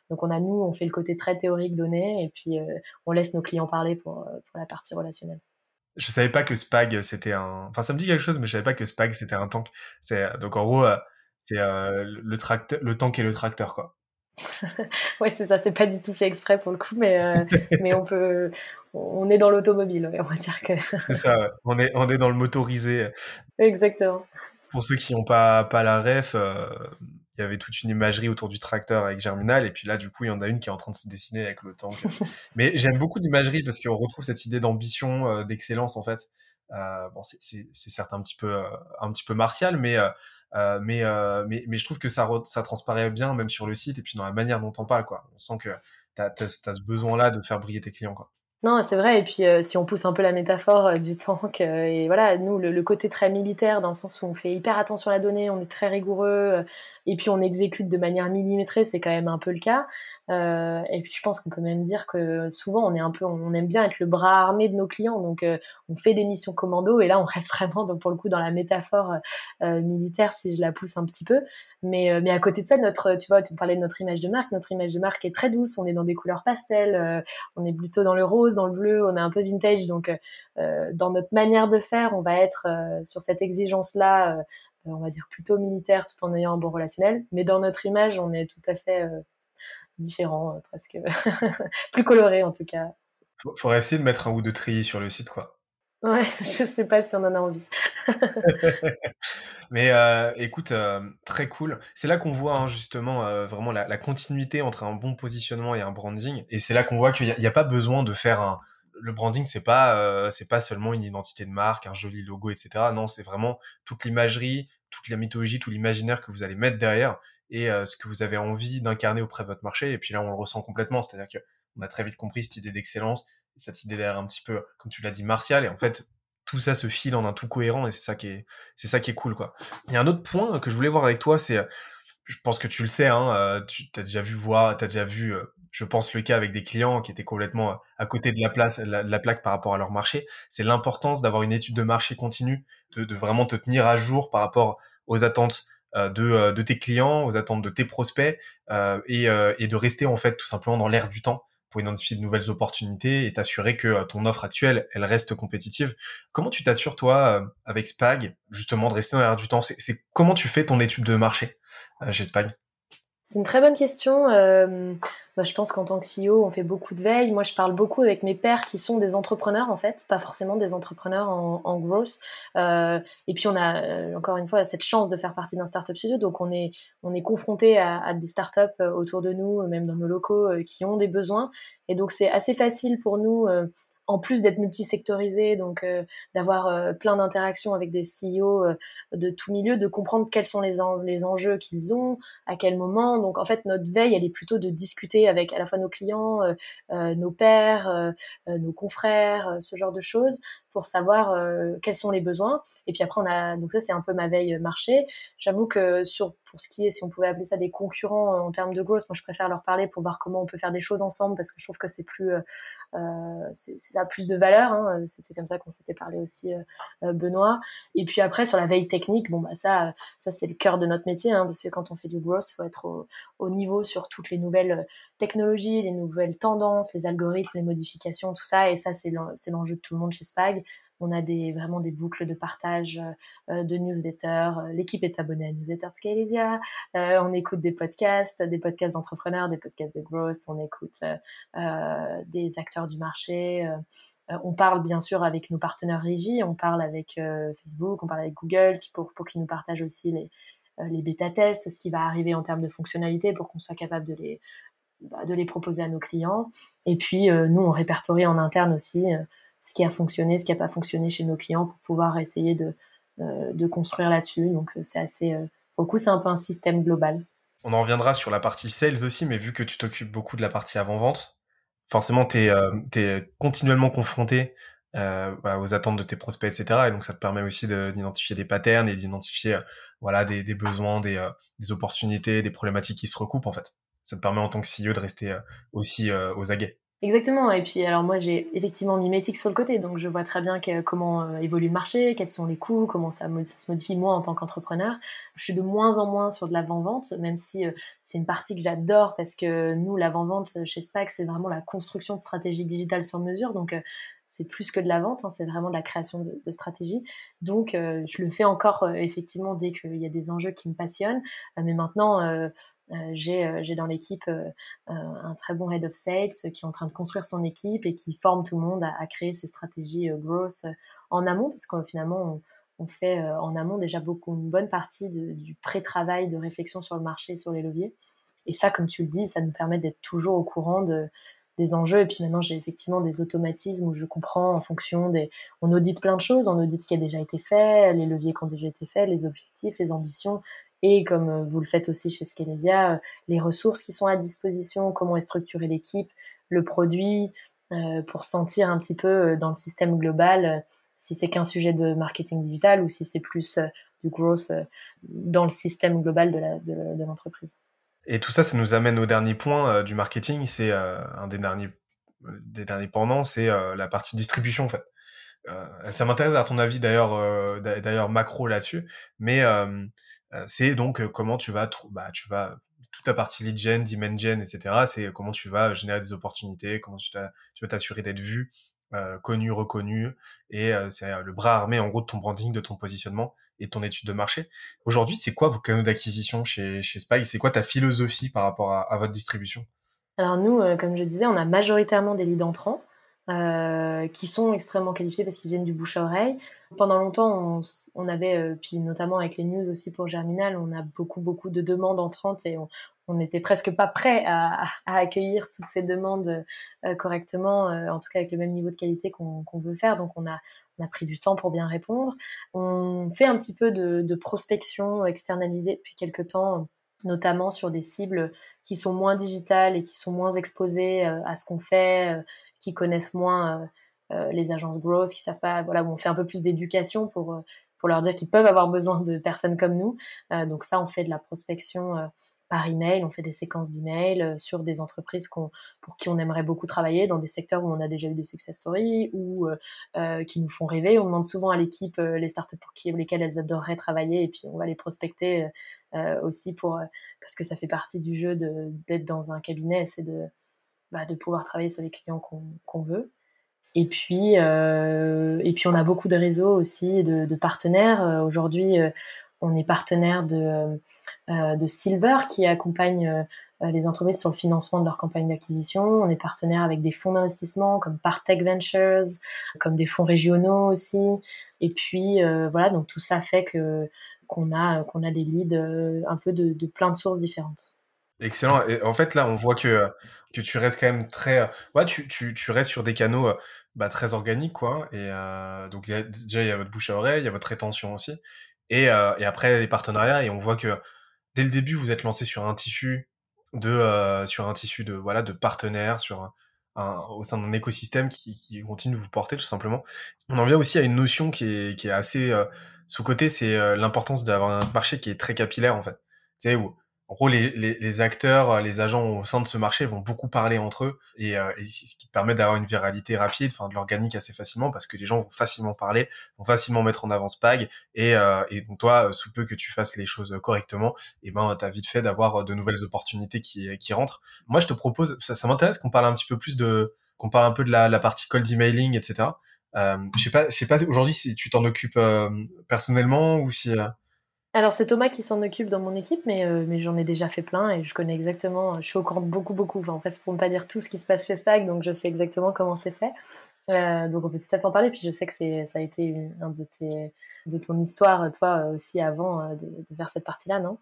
donc on a nous, on fait le côté très théorique donné, et puis on laisse nos clients parler pour pour la partie relationnelle je savais pas que Spag c'était un. Enfin, ça me dit quelque chose, mais je savais pas que Spag c'était un tank. C'est donc en gros, euh, c'est euh, le tracteur, le tank et le tracteur quoi. ouais, c'est ça. C'est pas du tout fait exprès pour le coup, mais euh, mais on peut, on est dans l'automobile, on va dire que. c'est ça. On est on est dans le motorisé. Exactement. Pour ceux qui n'ont pas pas la ref, il y avait toute une imagerie autour du tracteur avec Germinal, et puis là, du coup, il y en a une qui est en train de se dessiner avec le tank. Mais j'aime beaucoup l'imagerie parce qu'on retrouve cette idée d'ambition, euh, d'excellence, en fait. Euh, bon, c'est certes un petit peu, euh, un petit peu martial, mais, mais, mais, mais je trouve que ça, ça transparaît bien, même sur le site, et puis dans la manière dont on parle, quoi. On sent que tu as, as, ce besoin-là de faire briller tes clients, quoi. Non, c'est vrai. Et puis, si on pousse un peu la métaphore du tank, et voilà, nous, le, le, côté très militaire, dans le sens où on fait hyper attention à la donnée, on est très rigoureux, et puis on exécute de manière millimétrée, c'est quand même un peu le cas. Euh, et puis je pense qu'on peut même dire que souvent on est un peu, on aime bien être le bras armé de nos clients, donc euh, on fait des missions commando et là on reste vraiment donc pour le coup dans la métaphore euh, militaire si je la pousse un petit peu. Mais mais à côté de ça, notre, tu vois, tu me parlais de notre image de marque, notre image de marque est très douce, on est dans des couleurs pastel, on est plutôt dans le rose, dans le bleu, on est un peu vintage, donc dans notre manière de faire, on va être sur cette exigence là euh, on va dire plutôt militaire tout en ayant un bon relationnel. Mais dans notre image, on est tout à fait euh, différent, euh, presque plus coloré en tout cas. Faudrait essayer de mettre un ou deux treillis sur le site, quoi. Ouais, je sais pas si on en a envie. Mais écoute, très cool. C'est là qu'on voit hein, justement vraiment la, continuité entre un bon positionnement et un branding. Et c'est là qu'on voit qu'il n'y a, a, pas besoin de faire un, le branding c'est pas c'est pas seulement une identité de marque un joli logo etc non c'est vraiment toute l'imagerie toute la mythologie, tout l'imaginaire que vous allez mettre derrière et euh, ce que vous avez envie d'incarner auprès de votre marché. Et puis là, on le ressent complètement, c'est-à-dire que on a très vite compris cette idée d'excellence, cette idée derrière un petit peu, comme tu l'as dit, martial. Et en fait, tout ça se file en un tout cohérent et c'est ça qui est, c'est ça qui est cool, quoi. Il y a un autre point que je voulais voir avec toi, c'est, je pense que tu le sais, hein, euh, tu as déjà vu voir, t'as déjà vu, euh, je pense le cas avec des clients qui étaient complètement à côté de la place, la, la plaque par rapport à leur marché. C'est l'importance d'avoir une étude de marché continue, de, de, vraiment te tenir à jour par rapport aux attentes euh, de, de, tes clients, aux attentes de tes prospects et, et, de rester en fait tout simplement dans l'air du temps identifier de nouvelles opportunités et t'assurer que ton offre actuelle, elle reste compétitive. Comment tu t'assures, toi, avec Spag, justement, de rester dans l'air du temps? C'est comment tu fais ton étude de marché chez Spag? C'est une très bonne question. Euh, bah, je pense qu'en tant que CEO, on fait beaucoup de veille. Moi, je parle beaucoup avec mes pairs qui sont des entrepreneurs, en fait, pas forcément des entrepreneurs en, en growth. Euh, et puis, on a, euh, encore une fois, cette chance de faire partie d'un startup studio. Donc, on est, on est confronté à, à, des startups euh, autour de nous, même dans nos locaux, euh, qui ont des besoins. Et donc, c'est assez facile pour nous en plus d'être multisectorisé, donc euh, d'avoir euh, plein d'interactions avec des CEO euh, de tout milieu, de comprendre quels sont les, les enjeux qu'ils ont, à quel moment. Donc en fait, notre veille, elle est plutôt de discuter avec à la fois nos clients, nos pairs, nos confrères, ce genre de choses, pour savoir quels sont les besoins. Et puis après, on a donc ça c'est un peu ma veille marché. J'avoue que sur pour ce qui est, si on pouvait appeler ça des concurrents en termes de growth, moi je préfère leur parler pour voir comment on peut faire des choses ensemble parce que je trouve que c'est plus euh, ça a plus de valeur. Hein. C'était comme ça qu'on s'était parlé aussi, Benoît. Et puis après sur la veille technique, bon bah ça ça c'est le cœur de notre métier hein, parce que quand on fait du growth, il faut être au niveau sur toutes les nouvelles technologies, les nouvelles tendances, les algorithmes, les modifications, tout ça. Et ça, c'est l'enjeu de tout le monde chez Spag. On a des, vraiment des boucles de partage euh, de newsletters. L'équipe est abonnée à Newsletter Scalesia. Euh, on écoute des podcasts, des podcasts d'entrepreneurs, des podcasts de growth. On écoute euh, des acteurs du marché. on parle bien sûr avec nos partenaires régie. On parle avec Facebook, on parle avec Google pour, pour qu'ils nous partagent aussi les, les bêta-tests, ce qui va arriver en termes de fonctionnalités pour qu'on soit capable de les, bah, de les proposer à nos clients. Et puis, euh, nous, on répertorie en interne aussi euh, ce qui a fonctionné, ce qui n'a pas fonctionné chez nos clients pour pouvoir essayer de, euh, de construire là-dessus. Donc, c'est assez. au coup, c'est un peu un système global. On en reviendra sur la partie sales aussi, mais vu que tu t'occupes beaucoup de la partie avant-vente, forcément, tu es, continuellement confronté bah, aux attentes de tes prospects, etc. Et donc, ça te permet aussi d'identifier des patterns et d'identifier voilà, des, des, besoins, des, des opportunités, des problématiques qui se recoupent, en fait ça te permet en tant que CEO de rester euh, aussi euh, aux aguets. Exactement. Et puis, alors moi, j'ai effectivement mimétique sur le côté, donc je vois très bien comment euh, évolue le marché, quels sont les coûts, comment ça, se modifie moi en tant qu'entrepreneur. Je suis de moins en moins sur de l'avant-vente, même si c'est une partie que j'adore parce que nous, l'avant-vente chez SPAC, c'est vraiment la construction de stratégies digitales sur mesure. Donc, c'est plus que de la vente, hein, c'est vraiment de la création de, de stratégie. Donc, je le fais encore effectivement dès qu'il y a des enjeux qui me passionnent. mais maintenant, j'ai euh, j'ai dans l'équipe euh, un très bon head of sales qui est en train de construire son équipe et qui forme tout le monde à, créer ses stratégies growth en amont parce que finalement on, fait en amont déjà beaucoup une bonne partie du pré-travail de réflexion sur le marché, sur les leviers. Et ça, comme tu le dis, ça nous permet d'être toujours au courant de, des enjeux. Et puis maintenant, j'ai effectivement des automatismes où je comprends en fonction des. On audite plein de choses, on audite ce qui a déjà été fait, les leviers qui ont déjà été faits, les objectifs, les ambitions, et comme euh, vous le faites aussi chez Scalesia, euh, les ressources qui sont à disposition, comment est structurée l'équipe, le produit, euh, pour sentir un petit peu dans le système global si c'est qu'un sujet de marketing digital ou si c'est plus du growth dans le système global de l'entreprise. et tout ça, ça nous amène au dernier point du marketing. C'est un des derniers, des derniers pendants, c'est la partie distribution en fait. ça m'intéresse à ton avis d'ailleurs, d'ailleurs macro là-dessus, mais c'est donc euh, comment tu vas, bah, tu vas toute ta partie lead gen, demand gen, etc. C'est comment tu vas générer des opportunités, comment tu, vas t'assurer d'être vu, euh, connu, reconnu, et c'est le bras armé en gros de ton branding, de ton positionnement et de ton étude de marché. Aujourd'hui, c'est quoi vos canaux d'acquisition chez, chez C'est quoi ta philosophie par rapport à, à votre distribution? Alors nous, comme je disais, on a majoritairement des leads entrants. Euh, qui sont extrêmement qualifiés parce qu'ils viennent du bouche à oreille. Pendant longtemps, on, avait, euh, puis notamment avec les news aussi pour Germinal, on a beaucoup beaucoup de demandes entrantes et on, n'était presque pas prêt à, accueillir toutes ces demandes euh, correctement, en tout cas avec le même niveau de qualité qu'on veut faire. Donc on a, on a pris du temps pour bien répondre. On fait un petit peu de, de prospection externalisée depuis quelques temps, notamment sur des cibles qui sont moins digitales et qui sont moins exposées à ce qu'on fait qui connaissent moins euh, euh, les agences growth, qui savent pas, voilà, où on fait un peu plus d'éducation pour euh, pour leur dire qu'ils peuvent avoir besoin de personnes comme nous. donc ça, on fait de la prospection par email, on fait des séquences d'emails sur des entreprises pour qui on aimerait beaucoup travailler, dans des secteurs où on a déjà eu des success stories ou qui nous font rêver. On demande souvent à l'équipe les startups pour qui, lesquelles elles adoreraient travailler et puis on va les prospecter aussi pour parce que ça fait partie du jeu d'être dans un cabinet, c'est de bah, de pouvoir travailler sur les clients qu'on veut. Et puis, euh, et puis on a beaucoup de réseaux aussi, de, de partenaires. Euh, aujourd'hui, euh, on est partenaire de, euh, de Silver qui accompagne les entreprises sur le financement de leur campagne d'acquisition. On est partenaire avec des fonds d'investissement comme Partech Ventures, comme des fonds régionaux aussi. Et puis voilà, donc tout ça fait que qu'on a qu'on a des leads un peu de, de plein de sources différentes. Excellent. Et en fait, là, on voit que, que tu restes quand même très. Ouais, tu, tu, tu restes sur des canaux bah, très organiques, quoi. Et euh, donc, déjà, il y a votre bouche à oreille, il y a votre rétention aussi. Et, euh, et après, les partenariats. Et on voit que dès le début, vous êtes lancé sur un tissu de, euh, sur un tissu de, voilà, de partenaires, sur un, au sein d'un écosystème qui, qui, continue de vous porter tout simplement. On en vient aussi à une notion qui est, qui est assez sous-côté, c'est l'importance d'avoir un marché qui est très capillaire en fait. Tu où en gros, les, les, les, acteurs, euh, les agents au sein de ce marché vont beaucoup parler entre eux et, euh, ce qui permet d'avoir une viralité rapide, enfin de l'organique assez facilement parce que les gens vont facilement parler, vont facilement mettre en avant Spag et, euh, et donc toi, sous peu que tu fasses les choses correctement, et eh ben t'as vite fait d'avoir de nouvelles opportunités qui, qui rentrent. Moi, je te propose, ça, ça m'intéresse qu'on parle un petit peu plus de, qu'on parle un peu de la, la partie cold emailing, etc. Euh, je sais pas, je sais pas aujourd'hui si tu t'en occupes euh, personnellement ou si alors c'est Thomas qui s'en occupe dans mon équipe, mais, euh, mais j'en ai déjà fait plein et je connais exactement, je suis au courant de beaucoup beaucoup, enfin presque pour ne pas dire tout ce qui se passe chez Spag, donc je sais exactement comment c'est fait. Euh, donc on peut tout à fait en parler, puis je sais que c'est, ça a été une, un de, tes, de ton histoire, toi aussi avant euh, de, de faire cette partie-là, non?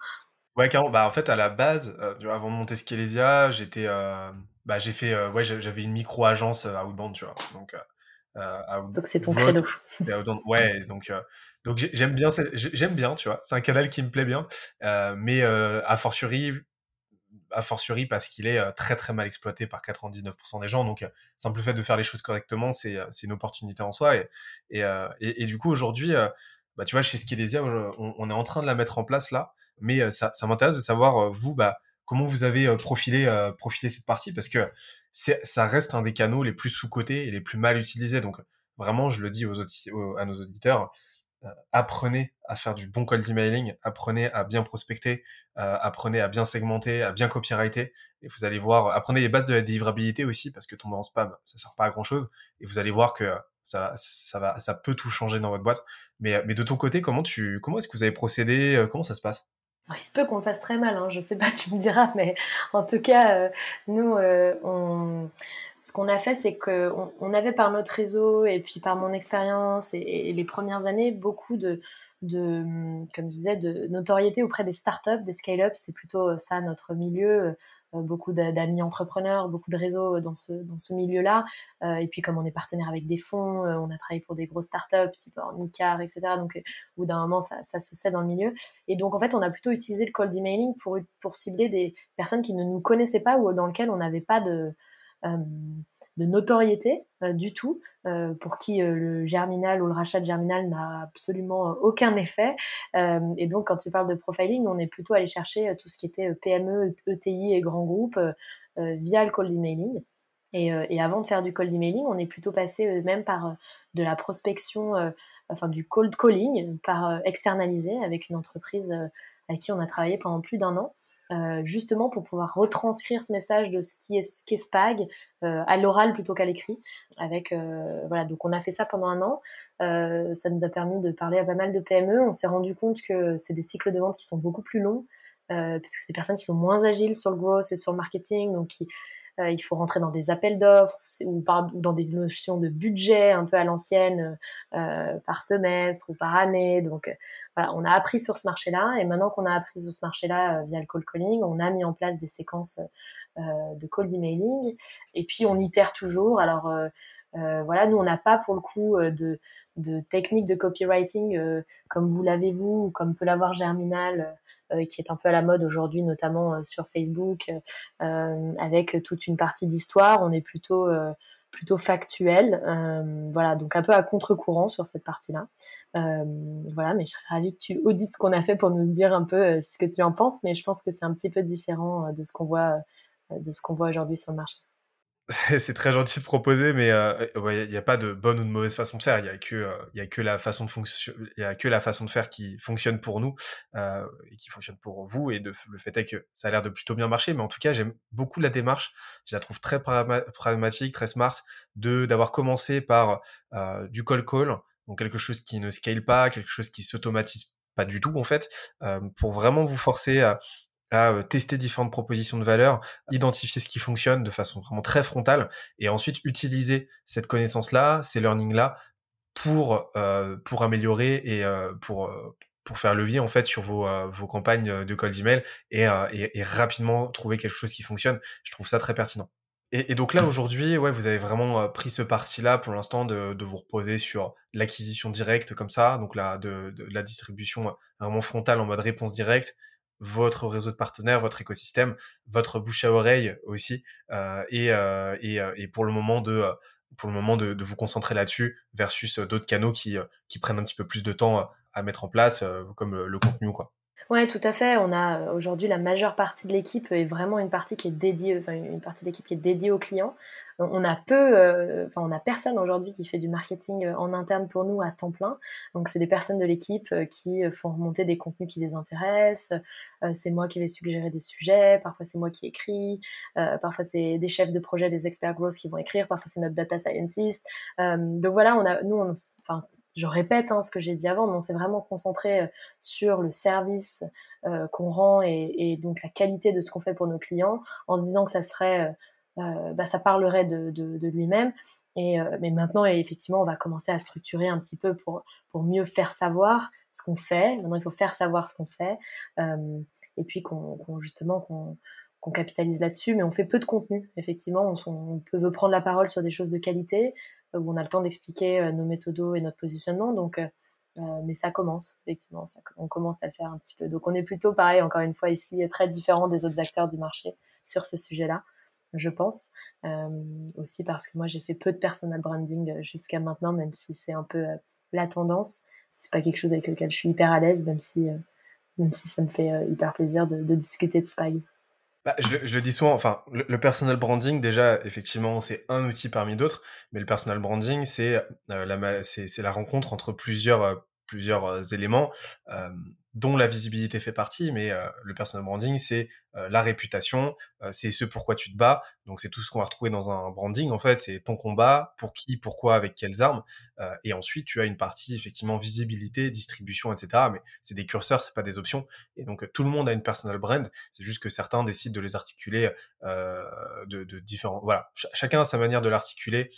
Ouais, carrément. Bah, en fait, à la base, avant de monter Skelesia, j'étais, bah, j'ai fait, ouais, j'avais une micro-agence à Outbound, tu vois. Donc, donc c'est ton credo. ouais, donc donc j'aime bien, j'aime bien, tu vois. C'est un canal qui me plaît bien, euh, mais euh, a fortiori, a fortiori parce qu'il est euh, très très mal exploité par 99% des gens. Donc euh, simple fait de faire les choses correctement, c'est c'est une opportunité en soi. Et et, et, du coup aujourd'hui, bah tu vois, chez Skilesia, on, est en train de la mettre en place là, mais ça ça m'intéresse de savoir vous bah comment vous avez profilé profilé cette partie parce que ça reste un des canaux les plus sous cotés et les plus mal utilisés. Donc vraiment, je le dis aux, aux à nos auditeurs euh, apprenez à faire du bon cold emailing, apprenez à bien prospecter, euh, apprenez à bien segmenter, à bien copywriter, et vous allez voir, apprenez les bases de la délivrabilité aussi, parce que tomber en spam, ça sert pas à grand chose, et vous allez voir que ça, ça va, ça peut tout changer dans votre boîte. Mais, mais de ton côté, comment tu, comment est-ce que vous avez procédé, euh, comment ça se passe? Il se peut qu'on fasse très mal, hein, je sais pas, tu me diras, mais en tout cas, nous, on, ce qu'on a fait, c'est qu'on on avait par notre réseau et puis par mon expérience et, les premières années beaucoup de, de, comme disais, de notoriété auprès des startups, des scale-ups. C'était plutôt ça notre milieu. Euh, beaucoup d'amis entrepreneurs, beaucoup de réseaux dans ce, dans ce milieu-là. Euh, et puis comme on est partenaire avec des fonds, euh, on a travaillé pour des grosses startups, type Ornicar, etc. Donc au bout d'un moment, ça, se sait dans le milieu. Et donc en fait, on a plutôt utilisé le cold emailing pour, pour cibler des personnes qui ne nous connaissaient pas ou dans lesquelles on n'avait pas de euh, de notoriété euh, du tout, euh, pour qui le germinal ou le rachat de germinal n'a absolument aucun effet. et donc, quand tu parles de profiling, on est plutôt allé chercher tout ce qui était PME, ETI et grands groupes via le cold emailing. Et, avant de faire du cold emailing, on est plutôt passé même par de la prospection, enfin du cold calling, par externaliser avec une entreprise avec qui on a travaillé pendant plus d'un an. Euh, justement pour pouvoir retranscrire ce message de ce qui est, ce qu'est Spag euh, à l'oral plutôt qu'à l'écrit. Avec euh, voilà, donc on a fait ça pendant un an. ça nous a permis de parler à pas mal de PME. On s'est rendu compte que c'est des cycles de vente qui sont beaucoup plus longs. parce que c'est des personnes qui sont moins agiles sur le growth et sur le marketing, donc qui, euh, il faut rentrer dans des appels d'offres ou, dans des notions de budget un peu à l'ancienne euh, par semestre ou par année. Donc euh, on a appris sur ce marché-là et maintenant qu'on a appris sur ce marché-là via le cold calling, on a mis en place des séquences de cold emailing et puis on itère toujours. Alors voilà, nous on n'a pas pour le coup de de techniques de copywriting comme vous l'avez vous ou comme peut l'avoir Germinal euh, qui est un peu à la mode aujourd'hui, notamment euh, sur Facebook, euh, avec toute une partie d'histoire. On est plutôt plutôt factuel. voilà, donc un peu à contre-courant sur cette partie-là. voilà, mais je serais ravie que tu audites ce qu'on a fait pour nous dire un peu ce que tu en penses, mais je pense que c'est un petit peu différent de ce qu'on voit, de ce qu'on voit aujourd'hui sur le marché. C'est très gentil de proposer, mais euh, il n'y a pas de bonne ou de mauvaise façon de faire. Il n'y a que euh, y a la façon de y a que la façon de faire qui fonctionne pour nous euh, et qui fonctionne pour vous. Et de, le fait est que ça a l'air de plutôt bien marcher. Mais en tout cas, j'aime beaucoup la démarche. Je la trouve très pragmatique, très smart, de d'avoir commencé par euh, du call call, donc quelque chose qui ne scale pas, quelque chose qui s'automatise pas du tout en fait, euh, pour vraiment vous forcer à à euh, tester différentes propositions de valeur, identifier ce qui fonctionne de façon vraiment très frontale, et ensuite utiliser cette connaissance-là, ces learnings-là, pour euh, pour améliorer et euh, pour pour faire levier en fait sur vos vos campagnes de cold email et, et, et rapidement trouver quelque chose qui fonctionne. Je trouve ça très pertinent. Et, et, donc là aujourd'hui, ouais, vous avez vraiment pris ce parti-là pour l'instant de, de, vous reposer sur l'acquisition directe comme ça, donc là de, de, la distribution vraiment frontale en mode réponse directe, votre réseau de partenaires, votre écosystème, votre bouche à oreille aussi, et, et, et, pour le moment de pour le moment de, vous concentrer là-dessus versus d'autres canaux qui, qui prennent un petit peu plus de temps à mettre en place, comme le, contenu quoi. Ouais, tout à fait. On a aujourd'hui la majeure partie de l'équipe est vraiment une partie qui est dédiée, une partie de l'équipe qui est dédiée aux clients on a peu, euh, enfin on a personne aujourd'hui qui fait du marketing euh, en interne pour nous à temps plein. Donc c'est des personnes de l'équipe euh, qui font remonter des contenus qui les intéressent. c'est moi qui vais suggérer des sujets. Parfois c'est moi qui écris. parfois c'est des chefs de projet, des experts growth qui vont écrire. Parfois c'est notre data scientist. donc voilà, on a, nous, enfin je répète hein, ce que j'ai dit avant, mais on s'est vraiment concentré sur le service qu'on rend et, et, donc la qualité de ce qu'on fait pour nos clients, en se disant que ça serait euh, bah, ça parlerait de, de, de lui-même. Et, euh, mais maintenant, effectivement, on va commencer à structurer un petit peu pour, pour mieux faire savoir ce qu'on fait. Maintenant, il faut faire savoir ce qu'on fait. Euh, et puis qu'on justement qu'on qu'on capitalise là-dessus, mais on fait peu de contenu. Effectivement, on, peut prendre la parole sur des choses de qualité, où on a le temps d'expliquer nos méthodos et notre positionnement. Donc, euh, mais ça commence, effectivement, ça, on commence à le faire un petit peu. Donc, on est plutôt, pareil, encore une fois, ici, très différent des autres acteurs du marché sur ces sujets-là je pense. Euh, aussi parce que moi, j'ai fait peu de personal branding euh, jusqu'à maintenant, même si c'est un peu euh, la tendance. C'est pas quelque chose avec lequel je suis hyper à l'aise, même si, même si ça me fait hyper plaisir de, discuter de Spy. Bah, je, le dis souvent, enfin, le, personal branding, déjà, effectivement, c'est un outil parmi d'autres, mais le personal branding, c'est la, rencontre entre plusieurs, plusieurs éléments dont la visibilité fait partie, mais le personal branding, c'est la réputation, c'est ce pourquoi tu te bats. Donc c'est tout ce qu'on va retrouver dans un branding en fait, c'est ton combat, pour qui, pourquoi, avec quelles armes. et ensuite tu as une partie effectivement visibilité, distribution, etc. Mais c'est des curseurs, c'est pas des options. Et donc tout le monde a une personal brand. C'est juste que certains décident de les articuler de, de, différents. Voilà, chacun a sa manière de l'articuler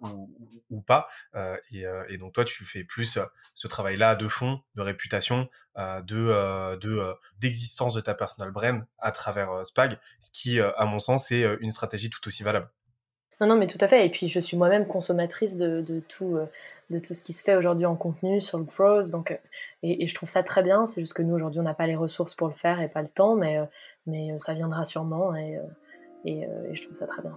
ou, ou, pas. Et, et, donc toi tu fais plus ce travail-là de fond, de réputation. Euh, de euh, de euh, d'existence de ta personal brand à travers Spag, ce qui, à mon sens, est une stratégie tout aussi valable. Non, non, mais tout à fait. Et puis, je suis moi-même consommatrice de, de tout, de tout ce qui se fait aujourd'hui en contenu sur le pros. Donc, et, je trouve ça très bien. C'est juste que nous, aujourd'hui, on n'a pas les ressources pour le faire et pas le temps, mais, mais ça viendra sûrement. et, et je trouve ça très bien.